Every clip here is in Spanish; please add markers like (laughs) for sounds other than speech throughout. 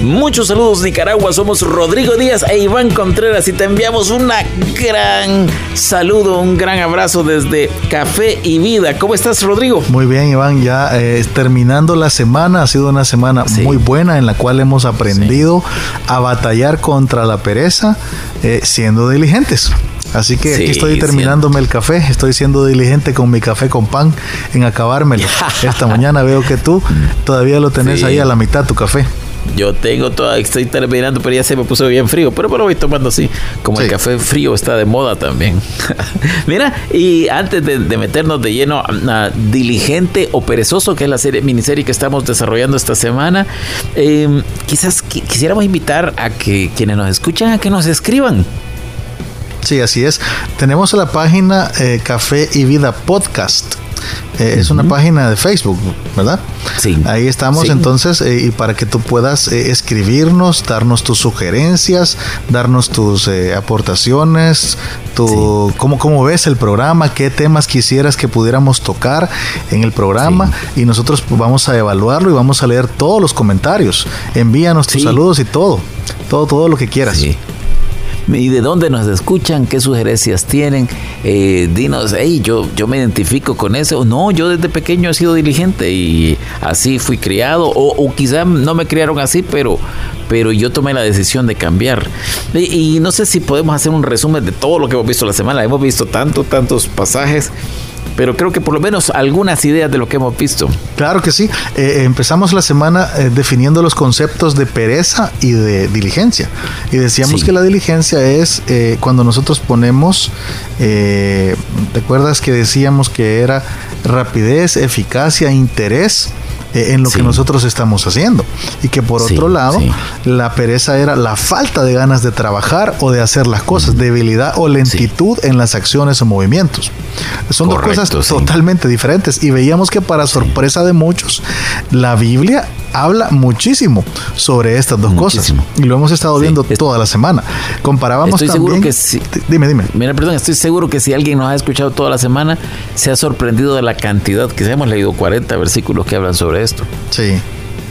Muchos saludos Nicaragua, somos Rodrigo Díaz e Iván Contreras y te enviamos un gran saludo, un gran abrazo desde Café y Vida. ¿Cómo estás Rodrigo? Muy bien Iván, ya eh, terminando la semana, ha sido una semana muy buena en la cual hemos aprendido a batallar contra la pereza eh, siendo diligentes. Así que aquí estoy terminándome el café, estoy siendo diligente con mi café con pan en acabármelo. (laughs) Esta mañana veo que tú todavía lo tenés ahí a la mitad tu café. Yo tengo toda, estoy terminando, pero ya se me puso bien frío. Pero me lo voy tomando así. Como el café frío está de moda también. (laughs) Mira, y antes de, meternos de lleno a, Diligente o Perezoso, que es la serie, miniserie que estamos desarrollando esta semana, em, quizás quisiéramos invitar a que quienes nos escuchan a que nos escriban. Sí, así es. Tenemos la página eh, Café y Vida Podcast eh, es una página de Facebook, ¿verdad? Sí. Ahí estamos entonces eh, y para que tú puedas eh, escribirnos, darnos tus sugerencias, darnos tus aportaciones, tu, cómo, ves el programa, qué temas quisieras que pudiéramos tocar en el programa y nosotros vamos a evaluarlo y vamos a leer todos los comentarios. Envíanos tus saludos y todo, todo, todo lo que quieras. Sí y de dónde nos escuchan, qué sugerencias tienen. Eh, dinos, hey, yo, yo me identifico con eso. No, yo desde pequeño he sido diligente y así fui criado. O, quizá no me criaron así, pero, pero yo tomé la decisión de cambiar. Y, y no sé si podemos hacer un resumen de todo lo que hemos visto la semana. Hemos visto tanto, tantos pasajes pero creo que por lo menos algunas ideas de lo que hemos visto. Claro que sí. Eh, empezamos la semana eh, definiendo los conceptos de pereza y de diligencia. Y decíamos que la diligencia es eh, cuando nosotros ponemos, ¿te acuerdas que decíamos que era rapidez, eficacia, interés? Eh, en lo que nosotros estamos haciendo. Y que por otro lado, la pereza era la falta de ganas de trabajar o de hacer las cosas, debilidad o lentitud en las acciones o movimientos. Son dos cosas totalmente diferentes. Y veíamos que para sorpresa de muchos, la Biblia habla muchísimo sobre estas dos cosas. Y lo hemos estado viendo toda la semana. Comparábamos estoy también. Seguro que si, dime, dime. Mira, perdón, estoy seguro que si alguien nos ha escuchado toda la semana, se ha sorprendido de la cantidad, que hemos leído 40 versículos que hablan sobre esto. Sí.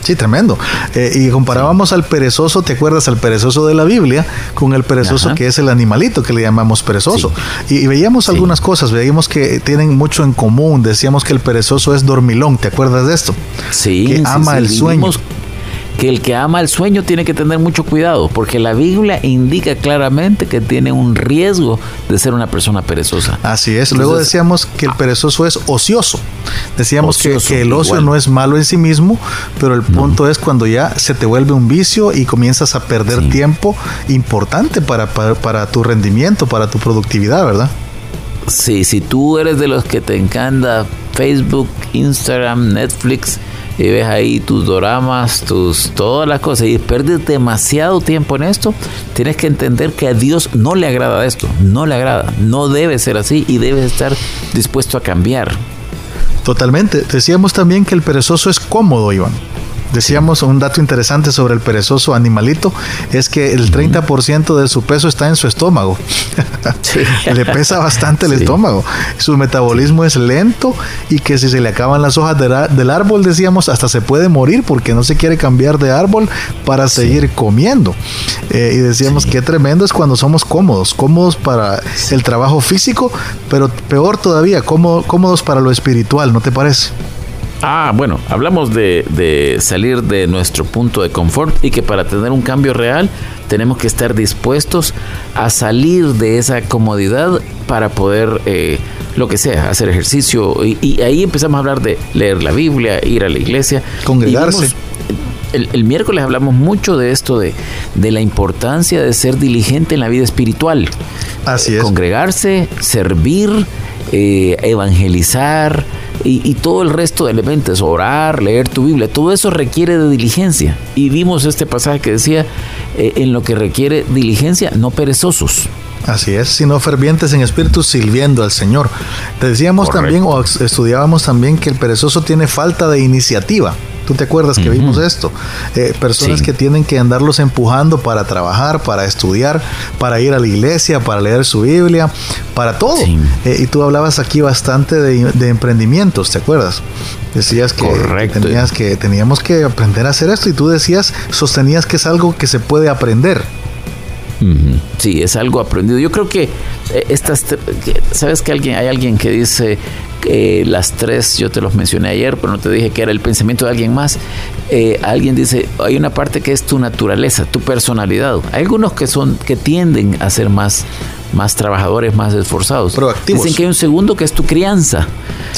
Sí, tremendo. Eh, y comparábamos al perezoso, ¿te acuerdas? Al perezoso de la Biblia con el perezoso que es el animalito que le llamamos perezoso. Y, veíamos algunas cosas, veíamos que tienen mucho en común. Decíamos que el perezoso es dormilón, ¿te acuerdas de esto? Sí. Que ama el sueño que el que ama el sueño tiene que tener mucho cuidado, porque la Biblia indica claramente que tiene un riesgo de ser una persona perezosa. Así es. Luego decíamos que el perezoso es ocioso. Decíamos que, el ocio no es malo en sí mismo, pero el punto es cuando ya se te vuelve un vicio y comienzas a perder tiempo importante para, para, para tu rendimiento, para tu productividad, ¿verdad? Sí, si tú eres de los que te encanta Facebook, Instagram, Netflix, y ves ahí tus doramas, tus todas las cosas y pierdes demasiado tiempo en esto, tienes que entender que a Dios no le agrada esto, no le agrada, no debe ser así y debes estar dispuesto a cambiar. Totalmente. Decíamos también que el perezoso es cómodo, Iván. Decíamos un dato interesante sobre el perezoso animalito, es que el 30% de su peso está en su estómago. (laughs) le pesa bastante el estómago. Su metabolismo es lento y que si se le acaban las hojas del árbol, decíamos, hasta se puede morir porque no se quiere cambiar de árbol para seguir comiendo. Eh, y decíamos que tremendo es cuando somos cómodos, cómodos para el trabajo físico, pero peor todavía, cómodos para lo espiritual, ¿no te parece? Ah, bueno, hablamos de, salir de nuestro punto de confort y que para tener un cambio real tenemos que estar dispuestos a salir de esa comodidad para poder, eh, lo que sea, hacer ejercicio. Y, ahí empezamos a hablar de leer la Biblia, ir a la iglesia. Congregarse. El, miércoles hablamos mucho de esto, de, de, la importancia de ser diligente en la vida espiritual. Así es. Congregarse, servir, eh, evangelizar y, todo el resto de elementos, orar, leer tu Biblia, todo eso requiere de diligencia. Y vimos este pasaje que decía, eh, en lo que requiere diligencia, no perezosos. Así es, sino fervientes en espíritu sirviendo al Señor. Decíamos también o estudiábamos también que el perezoso tiene falta de iniciativa. ¿Tú te acuerdas que vimos esto? Eh, personas que tienen que andarlos empujando para trabajar, para estudiar, para ir a la iglesia, para leer su Biblia, para todo. Eh, y tú hablabas aquí bastante de, emprendimientos, ¿te acuerdas? Decías que, tenías que teníamos que aprender a hacer esto y tú decías, sostenías que es algo que se puede aprender. Sí, es algo aprendido. Yo creo que eh, estas, sabes que alguien hay alguien que dice que las tres, yo te los mencioné ayer, pero no te dije que era el pensamiento de alguien más. Eh, alguien dice, hay una parte que es tu naturaleza, tu personalidad. Hay algunos que son que tienden a ser más más trabajadores, más esforzados. Proactivos. Dicen que hay un segundo que es tu crianza.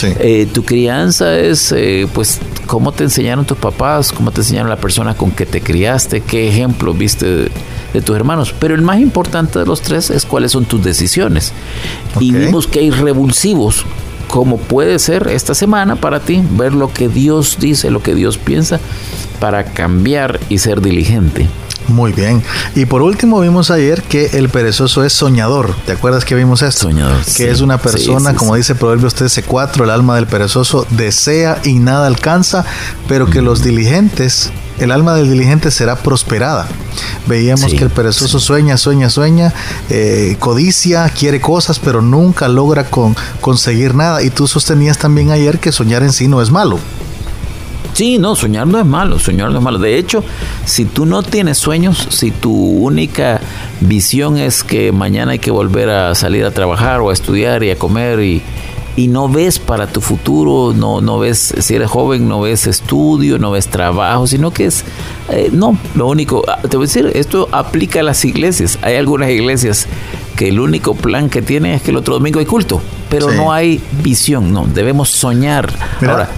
Eh, tu crianza es, pues, cómo te enseñaron tus papás, cómo te enseñaron la persona con que te criaste, qué ejemplo viste de tus hermanos. Pero el más importante de los tres es cuáles son tus decisiones. Y vimos que hay revulsivos, como puede ser esta semana para ti, ver lo que Dios dice, lo que Dios piensa, para cambiar y ser diligente. Muy bien. Y por último vimos ayer que el perezoso es soñador. ¿Te acuerdas que vimos esto? Soñador. Que es una persona, como dice Proverbios 13:4, el alma del perezoso desea y nada alcanza, pero que los diligentes el alma del diligente será prosperada. Veíamos que el perezoso sueña, sueña, sueña, eh, codicia, quiere cosas, pero nunca logra con, conseguir nada. Y tú sostenías también ayer que soñar en sí no es malo. Sí, no, soñar no es malo, soñar no es malo. De hecho, si tú no tienes sueños, si tu única visión es que mañana hay que volver a salir a trabajar o a estudiar y a comer y, y no ves para tu futuro, no, no ves, si eres joven, no ves estudio, no ves trabajo, sino que es, eh, no, lo único, ah, te voy a decir, esto aplica a las iglesias. Hay algunas iglesias que el único plan que tienen es que el otro domingo hay culto, pero no hay visión, no, debemos soñar. Ahora,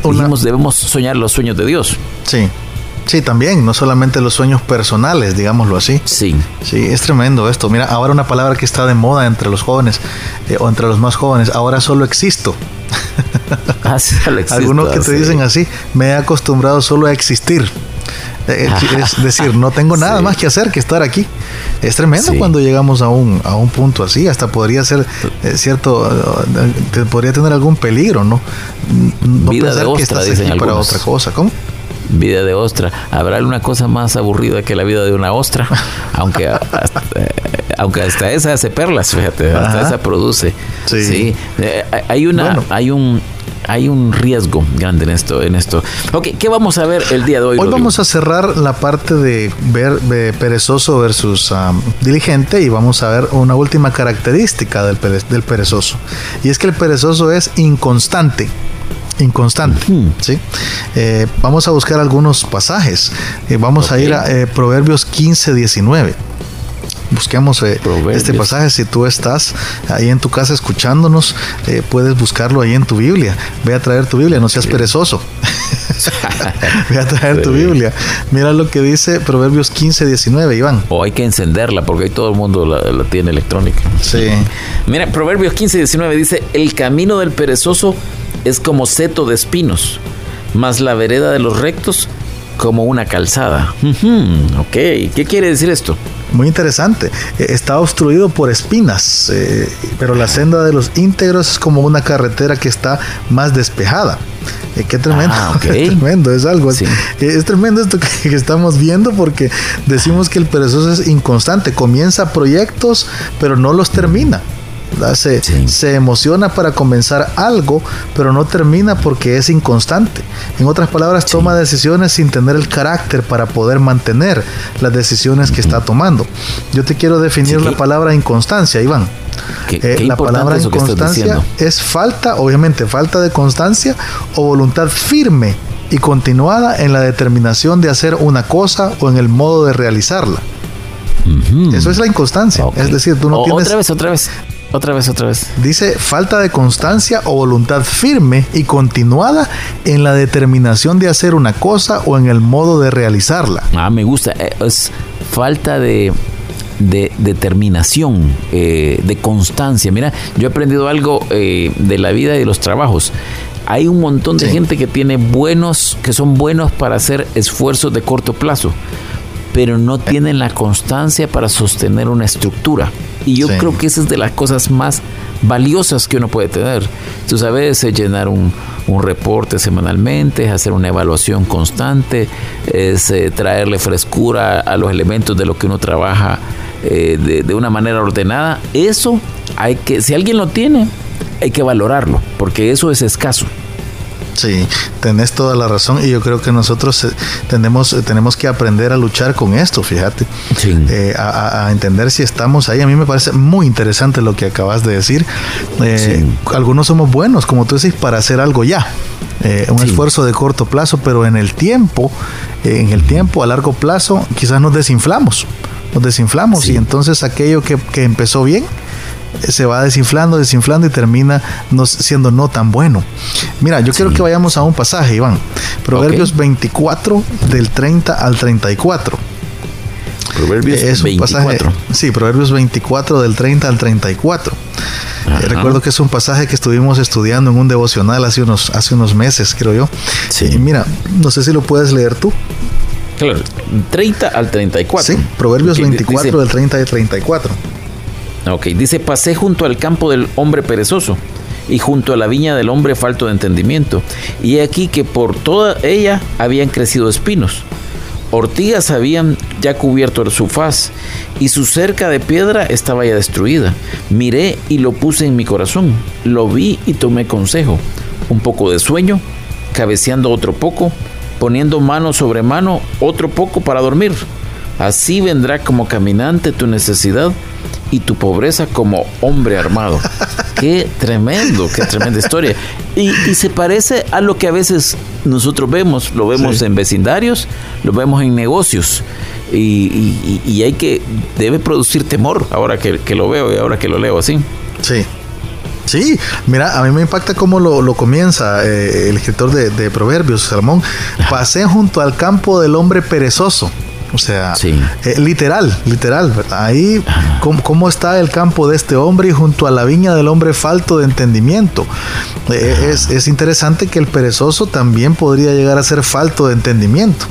debemos soñar los sueños de Dios. Sí. Sí, también, no solamente los sueños personales, digámoslo así. Sí. Sí, es tremendo esto. Mira, ahora una palabra que está de moda entre los jóvenes eh, o entre los más jóvenes, ahora solo existo. (laughs) Ah, solo existo Algunos que te dicen así, me he acostumbrado solo a existir. Eh, eh, (laughs) es decir, no tengo nada más que hacer que estar aquí. Es tremendo cuando llegamos a un, a un punto así. Hasta podría ser cierto, podría tener algún peligro, ¿no? no Vida de ostra, que estás aquí para otra cosa. ¿Cómo? vida de ostra. ¿Habrá alguna cosa más aburrida que la vida de una ostra? (laughs) Aunque hasta, eh, aunque hasta esa hace perlas, fíjate, hasta esa produce. Sí. Eh, hay una, hay un hay un riesgo grande en esto, en esto. Ok, ¿qué vamos a ver el día de hoy? Hoy vamos a cerrar la parte de ver perezoso versus diligente y vamos a ver una última característica del, del perezoso. Y es que el perezoso es inconstante inconstante. ¿sí? Eh, vamos a buscar algunos pasajes. Eh, vamos a ir a eh, Proverbios 15, 19. Busquemos este pasaje. Si tú estás ahí en tu casa escuchándonos, puedes buscarlo ahí en tu Biblia. Ve a traer tu Biblia, no seas perezoso. (laughs) Ve a traer tu Biblia. Mira lo que dice Proverbios 15, 19, Iván. O hay que encenderla porque ahí todo el mundo la, la tiene electrónica. Sí. Mira, Proverbios 15, 19 dice: El camino del perezoso es como seto de espinos, más la vereda de los rectos como una calzada. ok, ¿qué quiere decir esto? Muy interesante. Eh, está obstruido por espinas, eh, pero la senda de los íntegros es como una carretera que está más despejada. Eh, qué tremendo. Ah, (laughs) tremendo, es algo. es tremendo esto que, que, estamos viendo porque decimos que el perezoso es inconstante. Comienza proyectos, pero no los termina. Se, se, emociona para comenzar algo, pero no termina porque es inconstante. En otras palabras, toma decisiones sin tener el carácter para poder mantener las decisiones que está tomando. Yo te quiero definir la palabra inconstancia, Iván. Eh, la palabra inconstancia es falta, obviamente, falta de constancia o voluntad firme y continuada en la determinación de hacer una cosa o en el modo de realizarla. Eso es la inconstancia. Es decir, tú no tienes. Otra vez, otra vez. Otra vez, otra vez. Dice falta de constancia o voluntad firme y continuada en la determinación de hacer una cosa o en el modo de realizarla. Ah, me gusta. Eh, es falta de, determinación, eh, de constancia. Mira, yo he aprendido algo eh, de la vida y de los trabajos. Hay un montón de gente que tiene buenos, que son buenos para hacer esfuerzos de corto plazo, pero no tienen la constancia para sostener una estructura. Y yo creo que esa es de las cosas más valiosas que uno puede tener. Tú sabes, es llenar un, reporte semanalmente, es hacer una evaluación constante, es eh, traerle frescura a los elementos de lo que uno trabaja eh, de, de, una manera ordenada. Eso hay que, si alguien lo tiene, hay que valorarlo, porque eso es escaso. Sí, tenés toda la razón y yo creo que nosotros eh, tenemos, eh, tenemos que aprender a luchar con esto, fíjate, eh, a, entender si estamos ahí. A mí me parece muy interesante lo que acabas de decir. Algunos somos buenos, como tú decís, para hacer algo ya. un esfuerzo de corto plazo, pero en el tiempo, en el tiempo a largo plazo, quizás nos desinflamos, nos desinflamos y entonces aquello que, que empezó bien, se va desinflando, desinflando y termina no, siendo no tan bueno. Mira, yo quiero que vayamos a un pasaje, Iván. Proverbios 24 del 30 al 34. Proverbios es un 24. Pasaje, sí, Proverbios 24 del 30 al 34. Eh, recuerdo que es un pasaje que estuvimos estudiando en un devocional hace unos, hace unos meses, creo yo. Sí. Y mira, no sé si lo puedes leer tú. Claro, 30 al 34. Sí, Proverbios 24 del 30 al 34. Ok, dice, pasé junto al campo del hombre perezoso y junto a la viña del hombre falto de entendimiento. Y aquí que por toda ella habían crecido espinos. Ortigas habían ya cubierto su faz, y su cerca de piedra estaba ya destruida. Miré y lo puse en mi corazón, lo vi y tomé consejo. Un poco de sueño, cabeceando otro poco, poniendo mano sobre mano otro poco para dormir. Así vendrá como caminante tu necesidad y tu pobreza como hombre armado. (laughs) Qué tremendo, qué tremenda historia. Y, se parece a lo que a veces nosotros vemos, lo vemos en vecindarios, lo vemos en negocios. Y, hay que, debe producir temor ahora que, lo veo y ahora que lo leo así. Sí, Sí, mira, a mí me impacta cómo lo, comienza eh, el escritor de, de, Proverbios, Salomón. Pasé junto al campo del hombre perezoso. O sea, eh, literal, literal, Ahí, ¿cómo, está el campo de este hombre y junto a la viña del hombre falto de entendimiento? Eh, es, interesante que el perezoso también podría llegar a ser falto de entendimiento.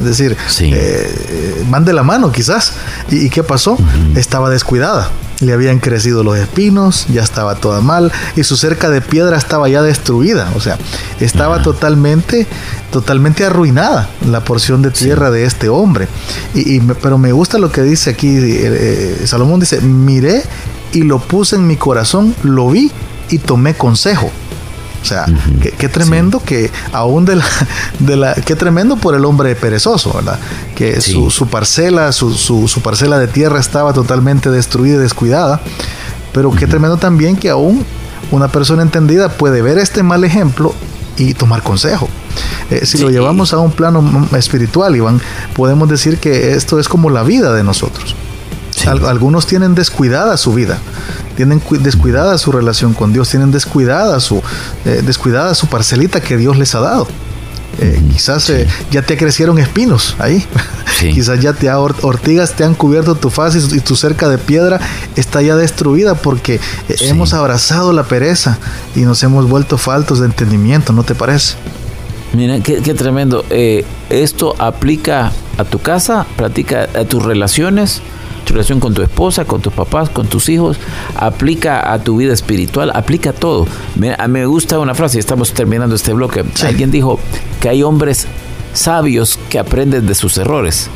Es decir, eh, mande la mano quizás. ¿Y, qué pasó? Estaba descuidada le habían crecido los espinos, ya estaba toda mal y su cerca de piedra estaba ya destruida, o sea, estaba totalmente, totalmente arruinada la porción de tierra de este hombre. Y, pero me gusta lo que dice aquí, eh, Salomón dice, miré y lo puse en mi corazón, lo vi y tomé consejo. O sea, qué, tremendo que aún de la, de la, qué tremendo por el hombre perezoso, ¿verdad? Que su, parcela, su, su, parcela de tierra estaba totalmente destruida y descuidada, pero qué tremendo también que aún una persona entendida puede ver este mal ejemplo y tomar consejo. Eh, si lo llevamos a un plano espiritual, Iván, podemos decir que esto es como la vida de nosotros. Algunos tienen descuidada su vida tienen descuidada su relación con Dios, tienen descuidada su, eh, descuidada su parcelita que Dios les ha dado. Eh, quizás eh, ya te crecieron espinos ahí. (laughs) quizás ya te ortigas te han cubierto tu faz y, tu cerca de piedra está ya destruida porque hemos abrazado la pereza y nos hemos vuelto faltos de entendimiento, ¿no te parece? Mira, qué, tremendo. esto aplica a tu casa, aplica a tus relaciones, relación con tu esposa, con tus papás, con tus hijos, aplica a tu vida espiritual, aplica a todo. Me, a me gusta una frase, y estamos terminando este bloque. Alguien dijo que hay hombres sabios que aprenden de sus errores,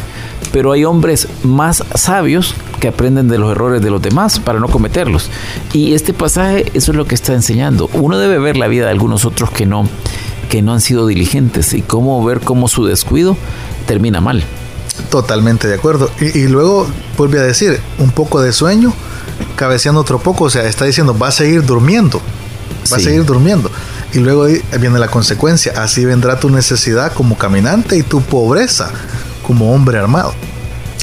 pero hay hombres más sabios que aprenden de los errores de los demás para no cometerlos. Y este pasaje eso es lo que está enseñando. Uno debe ver la vida de algunos otros que no que no han sido diligentes y cómo ver cómo su descuido termina mal. Totalmente de acuerdo. Y, luego vuelve a decir, un poco de sueño, cabeceando otro poco, o sea, está diciendo, va a seguir durmiendo, va a seguir durmiendo. Y luego viene la consecuencia, así vendrá tu necesidad como caminante y tu pobreza como hombre armado.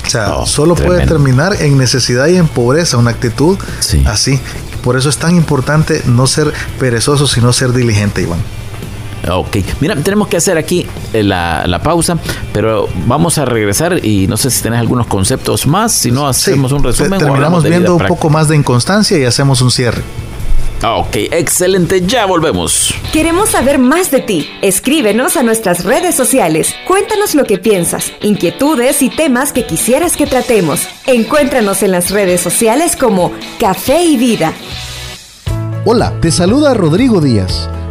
O sea, oh, solo puede terminar en necesidad y en pobreza, una actitud así. Por eso es tan importante no ser perezoso, sino ser diligente, Iván. Ok, mira, tenemos que hacer aquí eh, la, pausa, pero vamos a regresar y no sé si tenés algunos conceptos más, si no hacemos un resumen. Terminamos viendo un poco más de inconstancia y hacemos un cierre. Ok, excelente, ya volvemos. Queremos saber más de ti. Escríbenos a nuestras redes sociales. Cuéntanos lo que piensas, inquietudes y temas que quisieras que tratemos. Encuéntranos en las redes sociales como Café y Vida. Hola, te saluda Rodrigo Díaz,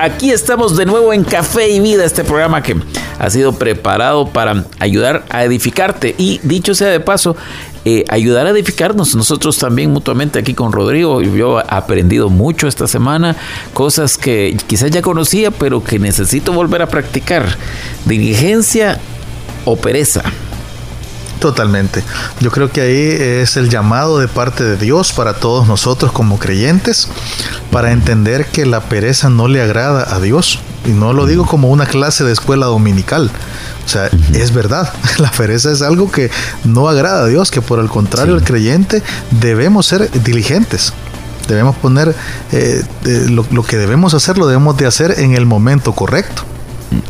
Aquí estamos de nuevo en Café y Vida, este programa que ha sido preparado para ayudar a edificarte. Y dicho sea de paso, eh, ayudar a edificarnos nosotros también mutuamente aquí con Rodrigo. Yo he aprendido mucho esta semana, cosas que quizás ya conocía, pero que necesito volver a practicar. Diligencia o pereza. Totalmente. Yo creo que ahí es el llamado de parte de Dios para todos nosotros como creyentes, para entender que la pereza no le agrada a Dios. Y no lo digo como una clase de escuela dominical. O sea, es verdad, (laughs) la pereza es algo que no agrada a Dios, que por el contrario el creyente debemos ser diligentes. Debemos poner eh, eh, lo, lo que debemos hacer, lo debemos de hacer en el momento correcto.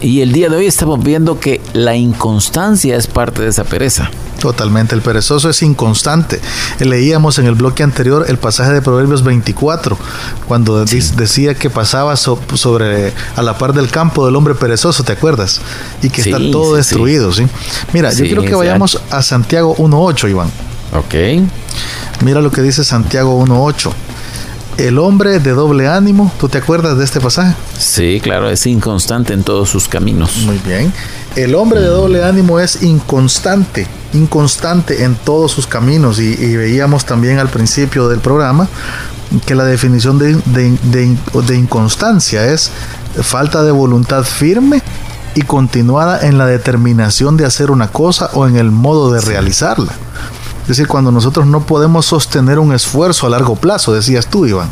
Y el día de hoy estamos viendo que la inconstancia es parte de esa pereza. Totalmente, el perezoso es inconstante. Leíamos en el bloque anterior el pasaje de Proverbios 24, cuando decía que pasaba sobre a la par del campo del hombre perezoso, ¿te acuerdas? Y que está todo destruido, ¿sí? Mira, yo quiero que vayamos a Santiago 1.8, Iván. Ok. Mira lo que dice Santiago 1.8 el hombre de doble ánimo. ¿Tú te acuerdas de este pasaje? Sí, claro, es inconstante en todos sus caminos. Muy bien. El hombre de doble ánimo es inconstante, inconstante en todos sus caminos. Y, veíamos también al principio del programa que la definición de, de inconstancia es falta de voluntad firme y continuada en la determinación de hacer una cosa o en el modo de realizarla. Es decir, cuando nosotros no podemos sostener un esfuerzo a largo plazo, decías tú, Iván.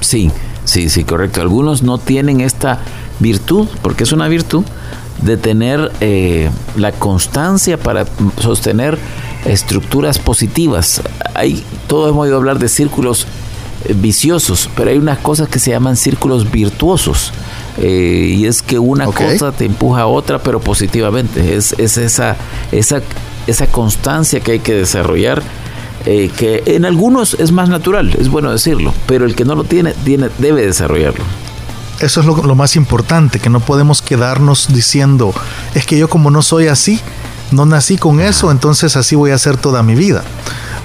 Sí, sí, sí, correcto. Algunos no tienen esta virtud, porque es una virtud, de tener eh, la constancia para sostener estructuras positivas. Hay, todos hemos oído hablar de círculos eh, viciosos, pero hay unas cosas que se llaman círculos virtuosos. Eh, y es que una cosa te empuja a otra, pero positivamente. Es, es esa, esa esa constancia que hay que desarrollar, eh, que en algunos es más natural, es bueno decirlo, pero el que no lo tiene, tiene debe desarrollarlo. Eso es lo, más importante, que no podemos quedarnos diciendo, es que yo como no soy así, no nací con eso, entonces así voy a hacer toda mi vida.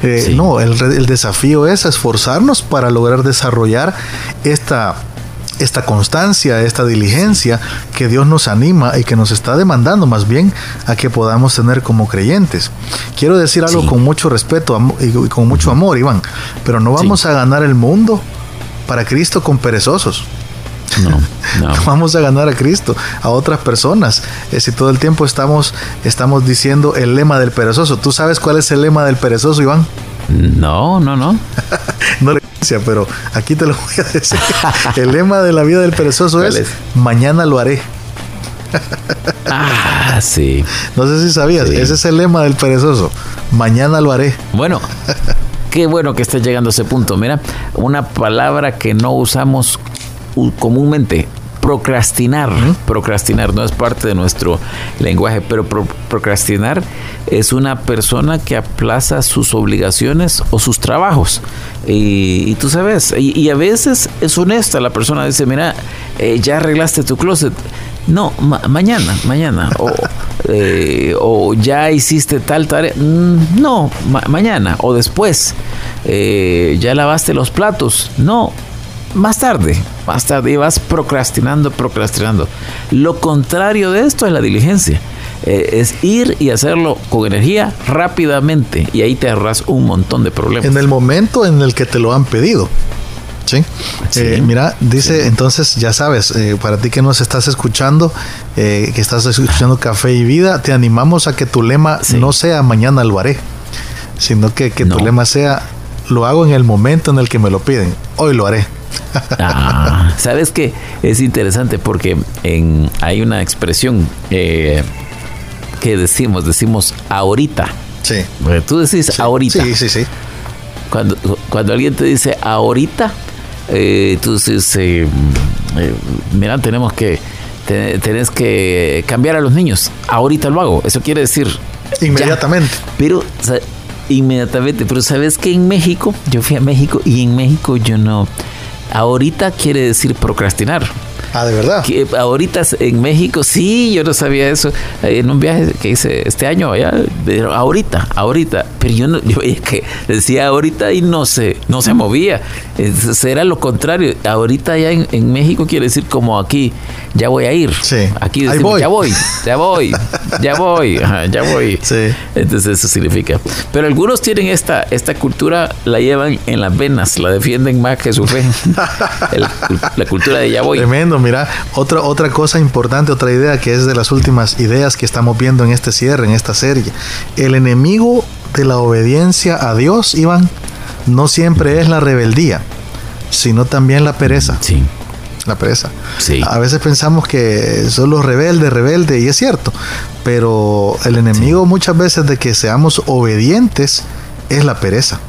Eh, no, el, el desafío es esforzarnos para lograr desarrollar esta esta constancia, esta diligencia que Dios nos anima y que nos está demandando más bien a que podamos tener como creyentes. Quiero decir algo con mucho respeto y con mucho amor, Iván, pero no vamos a ganar el mundo para Cristo con perezosos. No, (laughs) no. vamos a ganar a Cristo, a otras personas. Eh, si todo el tiempo estamos, estamos diciendo el lema del perezoso. ¿Tú sabes cuál es el lema del perezoso, Iván? No, no, no. (laughs) no pero aquí te lo voy a decir. (laughs) El lema de la vida del perezoso es, mañana lo haré. Ah, sí. No sé si sabías, ese es el lema del perezoso. Mañana lo haré. Bueno, (laughs) qué bueno que estés llegando a ese punto. Mira, una palabra que no usamos comúnmente, procrastinar. Procrastinar no es parte de nuestro lenguaje, pero procrastinar es una persona que aplaza sus obligaciones o sus trabajos. Y, tú sabes, y, a veces es honesta la persona, dice, mira, eh, ya arreglaste tu closet. No, mañana, mañana. O, (laughs) eh, o, ya hiciste tal tarea. Mm, no, mañana o después. Eh, ya lavaste los platos. No, más tarde, más tarde, y vas procrastinando, procrastinando. Lo contrario de esto es la diligencia. Eh, es ir y hacerlo con energía rápidamente y ahí te ahorras un montón de problemas. En el momento en el que te lo han pedido. Sí. Eh, mira, dice entonces, ya sabes, eh, para ti que nos estás escuchando, que estás escuchando Café y Vida, te animamos a que tu lema no sea mañana lo haré, sino que, que tu lema sea lo hago en el momento en el que me lo piden, hoy lo haré. Ah, (laughs) Sabes que es interesante porque en, hay una expresión, eh, ¿qué decimos? Decimos ahorita. Sí. Porque Tú decís ahorita. Sí, sí, sí. Cuando, cuando alguien te dice ahorita, eh, tú dices, eh, eh, mira, tenemos que, te- tenés que cambiar a los niños. Ahorita lo hago. Eso quiere decir... ya. Inmediatamente. Pero, o sea, inmediatamente. Pero sabes que en México, yo fui a México y en México yo no... Ahorita quiere decir procrastinar. Ah, de verdad. Que ahorita en México, sí, yo no sabía eso. Eh, En un viaje que hice este año allá, pero ahorita, ahorita. Pero yo no, (laughs) yo veía que decía ahorita y no se, no se movía. Es- Era lo contrario. Ahorita allá en, en México quiere decir como aquí, ya voy a ir. Sí. Aquí decimos, voy. ya voy, ya voy, (laughs) ya voy, ajá, ya voy. Sí. Entonces eso significa. Pero algunos tienen esta, esta cultura, la llevan en las venas, la defienden más que su fe. (laughs) El- la cultura de ya voy. Tremendo, mira, otra, otra cosa importante, otra idea que es de las últimas ideas que estamos viendo en este cierre, en esta serie. El enemigo de la obediencia a Dios, Iván, no siempre es la rebeldía, sino también la pereza. Sí. La pereza. Sí. A veces pensamos que son los rebeldes, rebeldes, y es cierto, pero el enemigo muchas veces de que seamos obedientes es la pereza.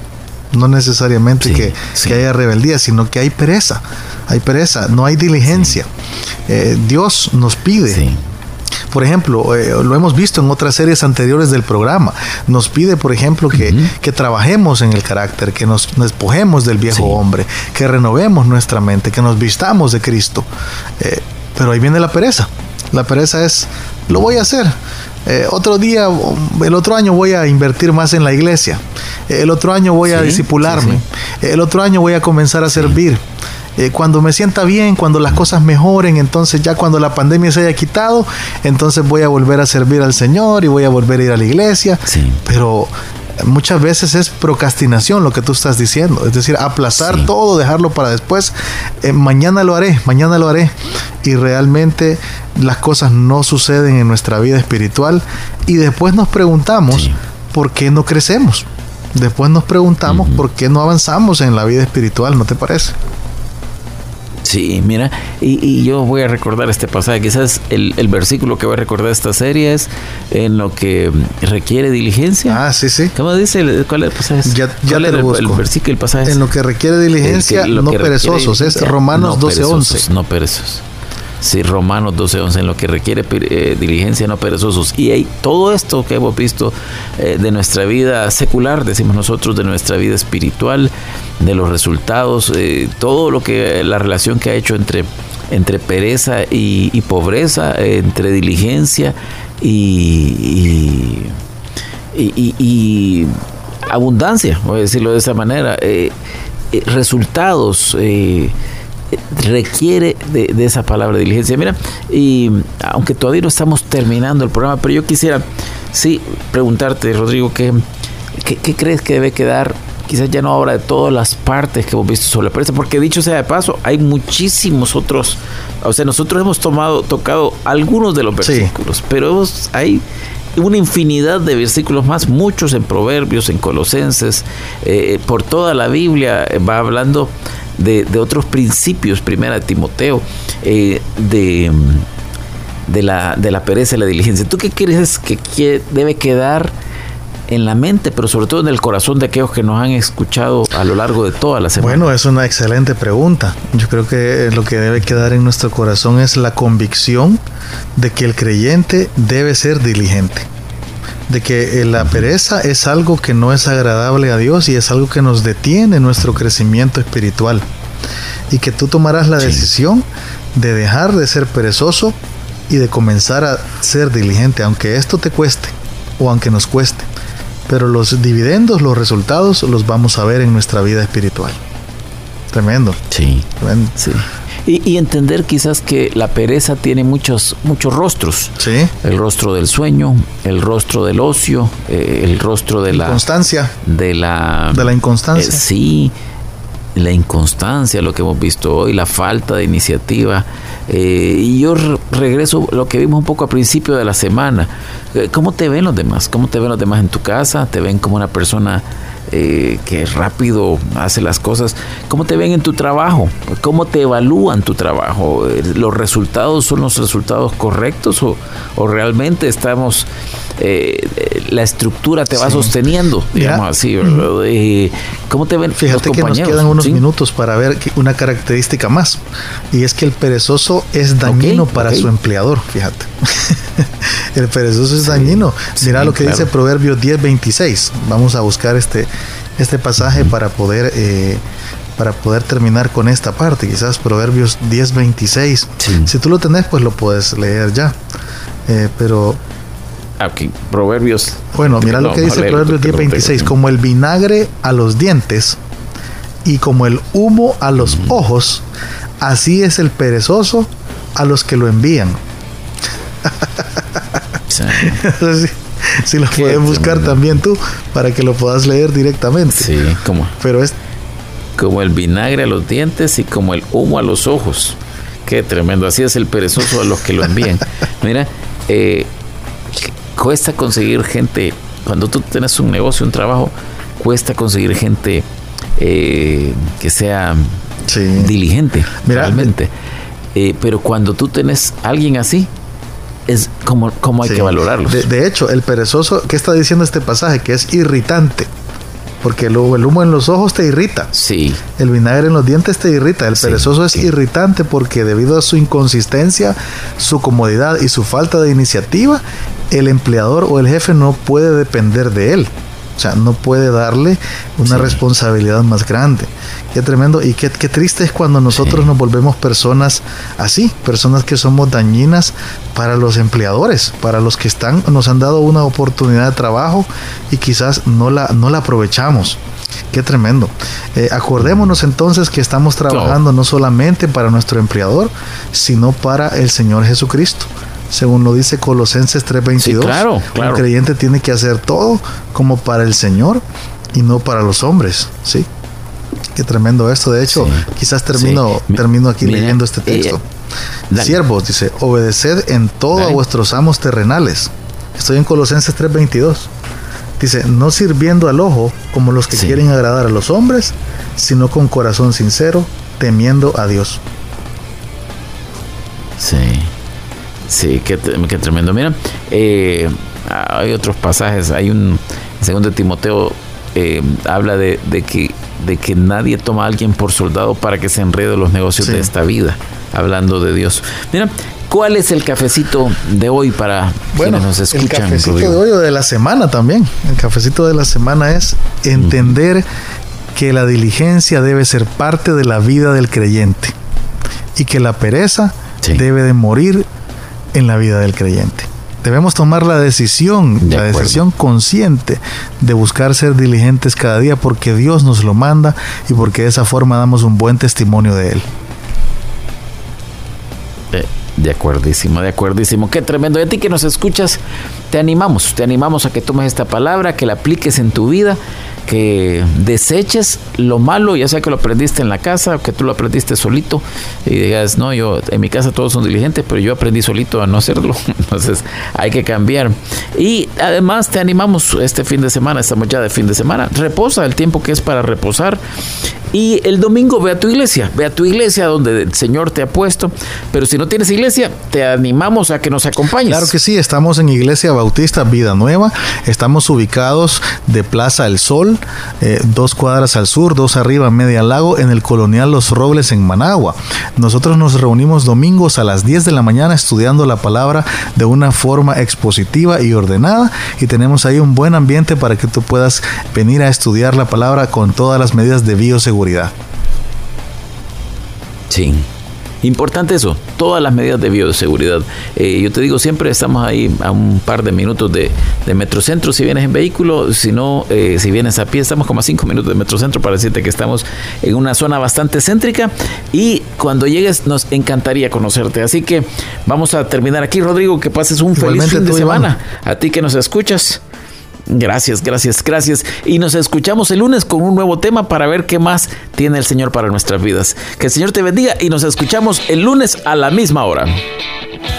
No necesariamente Sí, que, sí. que haya rebeldía, sino que hay pereza. Hay pereza, no hay diligencia. Eh, Dios nos pide. Por ejemplo, eh, lo hemos visto en otras series anteriores del programa. Nos pide, por ejemplo, que, que trabajemos en el carácter, que nos, despojemos del viejo hombre, que renovemos nuestra mente, que nos vistamos de Cristo. Eh, pero ahí viene la pereza. La pereza es, lo voy a hacer. Eh, otro día, el otro año voy a invertir más en la iglesia. El otro año voy a Sí, disipularme. sí, El otro año voy a comenzar a servir. Eh, cuando me sienta bien, cuando las cosas mejoren, entonces ya cuando la pandemia se haya quitado, entonces voy a volver a servir al Señor y voy a volver a ir a la iglesia. Sí. Pero eh, muchas veces es procrastinación lo que tú estás diciendo, es decir, aplazar Sí. todo, dejarlo para después. Eh, mañana lo haré, mañana lo haré. Y realmente las cosas no suceden en nuestra vida espiritual y después nos preguntamos Sí. por qué no crecemos. Después nos preguntamos por qué no avanzamos en la vida espiritual, ¿no te parece? Sí, mira, y, y yo voy a recordar este pasaje, quizás el, el versículo que voy a recordar esta serie es en lo que requiere diligencia. Ah, sí, sí. ¿Cómo dice? ¿Cuál es el pasaje? Ya- ya ¿Cuál te lo el, el busco. versículo, el pasaje? En lo que requiere diligencia, que- lo no que perezosos, es Romanos no 12:11. perezosos, No perezosos. Sí, Romanos 12:11, en lo que requiere eh, diligencia, no perezosos. Y hay todo esto que hemos visto eh, de nuestra vida secular, decimos nosotros, de nuestra vida espiritual, de los resultados, eh, todo lo que la relación que ha hecho entre, entre pereza y, pobreza, entre diligencia y- y, abundancia, voy a decirlo de esa manera, resultados, requiere de, de esa palabra de diligencia. Mira, y aunque todavía no estamos terminando el programa, pero yo quisiera, sí, preguntarte, Rodrigo, ¿qué, qué, qué crees que debe quedar? Quizás ya no ahora de todas las partes que hemos visto sobre la pereza, porque dicho sea de paso, hay muchísimos otros, o sea, nosotros hemos tomado, tocado algunos de los Sí. versículos, pero hemos- hay una infinidad de versículos más, muchos en Proverbios, en Colosenses, eh, por toda la Biblia eh, va hablando de, de otros principios, primera Timoteo, eh, de, mm, de, la, de la pereza y la diligencia. ¿Tú qué crees que debe quedar en la mente, pero sobre todo en el corazón de aquellos que nos han escuchado a lo largo de toda la semana? Bueno, es una excelente pregunta. Yo creo que lo que debe quedar en nuestro corazón es la convicción de que el creyente debe ser diligente. De que eh, la pereza es algo que no es agradable a Dios y es algo que nos detiene nuestro crecimiento espiritual. Y que tú tomarás la Sí. decisión de dejar de ser perezoso y de comenzar a ser diligente, aunque esto te cueste o aunque nos cueste. Pero los dividendos, los resultados, los vamos a ver en nuestra vida espiritual. Tremendo, Sí. tremendo. Sí. Y, y entender quizás que la pereza tiene muchos, muchos rostros. Sí, El rostro del sueño, el rostro del ocio, eh, el rostro de la... constancia. De la... De la inconstancia. Eh, sí, la inconstancia, lo que hemos visto hoy, la falta de iniciativa. Eh, y yo re- regreso a lo que vimos un poco al principio de la semana. Eh, ¿Cómo te ven los demás? ¿Cómo te ven los demás en tu casa? ¿Te ven como una persona eh, que rápido hace las cosas? ¿Cómo te ven en tu trabajo? ¿Cómo te evalúan tu trabajo? Eh, ¿Los resultados son los resultados correctos o, o realmente estamos eh, la estructura te va sosteniendo, digamos así, ¿verdad? ¿Cómo te ven Fíjate que nos quedan unos minutos para ver una característica más, y es que el perezoso es dañino para su empleador, fíjate. (laughs) el perezoso es dañino. Mira lo que dice Proverbios 10:26. Vamos a buscar este, este pasaje para poder... Eh, para poder terminar con esta parte, quizás Proverbios 10:26. Si tú lo tenés, pues lo puedes leer ya. Eh, pero Aquí, Proverbios. Bueno, mira lo que dice Proverbios 10:26. Como el vinagre a los dientes y como el humo a los ojos, así es el perezoso a los que lo envían. (laughs) (laughs) si, lo puedes buscar también tú para que lo puedas leer directamente. Sí, como. Pero es como el vinagre a los dientes y como el humo a los ojos. Qué tremendo. Así es el perezoso a los que lo envían. (laughs) Mira, eh, cuesta conseguir gente, cuando tú tienes un negocio, un trabajo, cuesta conseguir gente eh, que sea diligente, realmente. Eh, pero cuando tú tienes alguien así, es como, como hay que valorarlo. De, hecho, el perezoso, ¿qué está diciendo este pasaje? Que es irritante. Porque el, el, humo en los ojos te irrita. Sí. El vinagre en los dientes te irrita. El perezoso es irritante porque debido a su inconsistencia, su comodidad y su falta de iniciativa, el empleador o el jefe no puede depender de él. O sea, no puede darle una responsabilidad más grande. Qué tremendo y qué, triste es cuando nosotros nos volvemos personas así, personas que somos dañinas para los empleadores, para los que están, nos han dado una oportunidad de trabajo y quizás no la, no la aprovechamos. Qué tremendo. Eh, acordémonos entonces que estamos trabajando no solamente para nuestro empleador, sino para el Señor Jesucristo según lo dice Colosenses 3:22. claro, claro. El creyente tiene que hacer todo como para el Señor y no para los hombres, ¿sí? Qué tremendo esto. De hecho, quizás termino, termino aquí leyendo este texto. Siervos, dice, obedeced en todo a vuestros amos terrenales. Estoy en Colosenses 3:22. Dice, no sirviendo al ojo como los que quieren agradar a los hombres, sino con corazón sincero, temiendo a Dios. Sí. Sí, qué, tremendo. Mira, eh, hay otros pasajes. Hay un segundo Timoteo eh, habla de, que, de que nadie toma a alguien por soldado para que se enrede los negocios de esta vida. Hablando de Dios. Mira, ¿cuál es el cafecito de hoy para bueno, quienes nos escuchan? El cafecito de hoy o de la semana también. El cafecito de la semana es entender que la diligencia debe ser parte de la vida del creyente y que la pereza debe de morir en la vida del creyente. Debemos tomar la decisión, la decisión consciente de buscar ser diligentes cada día porque Dios nos lo manda y porque de esa forma damos un buen testimonio de Él. Eh, de acuerdísimo, de acuerdísimo. Qué tremendo. Y a ti que nos escuchas, te animamos, te animamos a que tomes esta palabra, que la apliques en tu vida que deseches lo malo, ya sea que lo aprendiste en la casa que tú lo aprendiste solito y digas, no, yo en mi casa todos son diligentes, pero yo aprendí solito a no hacerlo. (laughs) Entonces hay que cambiar. Y además te animamos este fin de semana, estamos ya de fin de semana. Reposa el tiempo que es para reposar. Y el domingo ve a tu iglesia, ve a tu iglesia donde el Señor te ha puesto. Pero si no tienes iglesia, te animamos a que nos acompañes. Claro que sí, estamos en Iglesia Bautista Vida Nueva. Estamos ubicados de Plaza El Sol, eh, dos cuadras al sur, dos arriba, media lago, en el Colonial Los Robles en Managua. Nosotros nos reunimos domingos a las 10 de la mañana estudiando la palabra de una forma expositiva y ordenada y tenemos ahí un buen ambiente para que tú puedas venir a estudiar la palabra con todas las medidas de bioseguridad. Sí. Importante eso, todas las medidas de bioseguridad. Eh, yo te digo, siempre estamos ahí a un par de minutos de, Metrocentro si vienes en vehículo, si no, eh, si vienes a pie, estamos como a cinco minutos de Metrocentro para decirte que estamos en una zona bastante céntrica y cuando llegues nos encantaría conocerte. Así que vamos a terminar aquí, Rodrigo, que pases un feliz fin de semana. A ti que nos escuchas. Gracias, gracias, gracias. Y nos escuchamos el lunes con un nuevo tema para ver qué más tiene el Señor para nuestras vidas. Que el Señor te bendiga y nos escuchamos el lunes a la misma hora.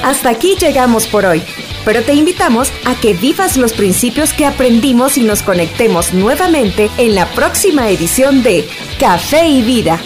Hasta aquí llegamos por hoy. pero te invitamos a que vivas los principios que aprendimos y nos conectemos nuevamente en la próxima edición de Café y Vida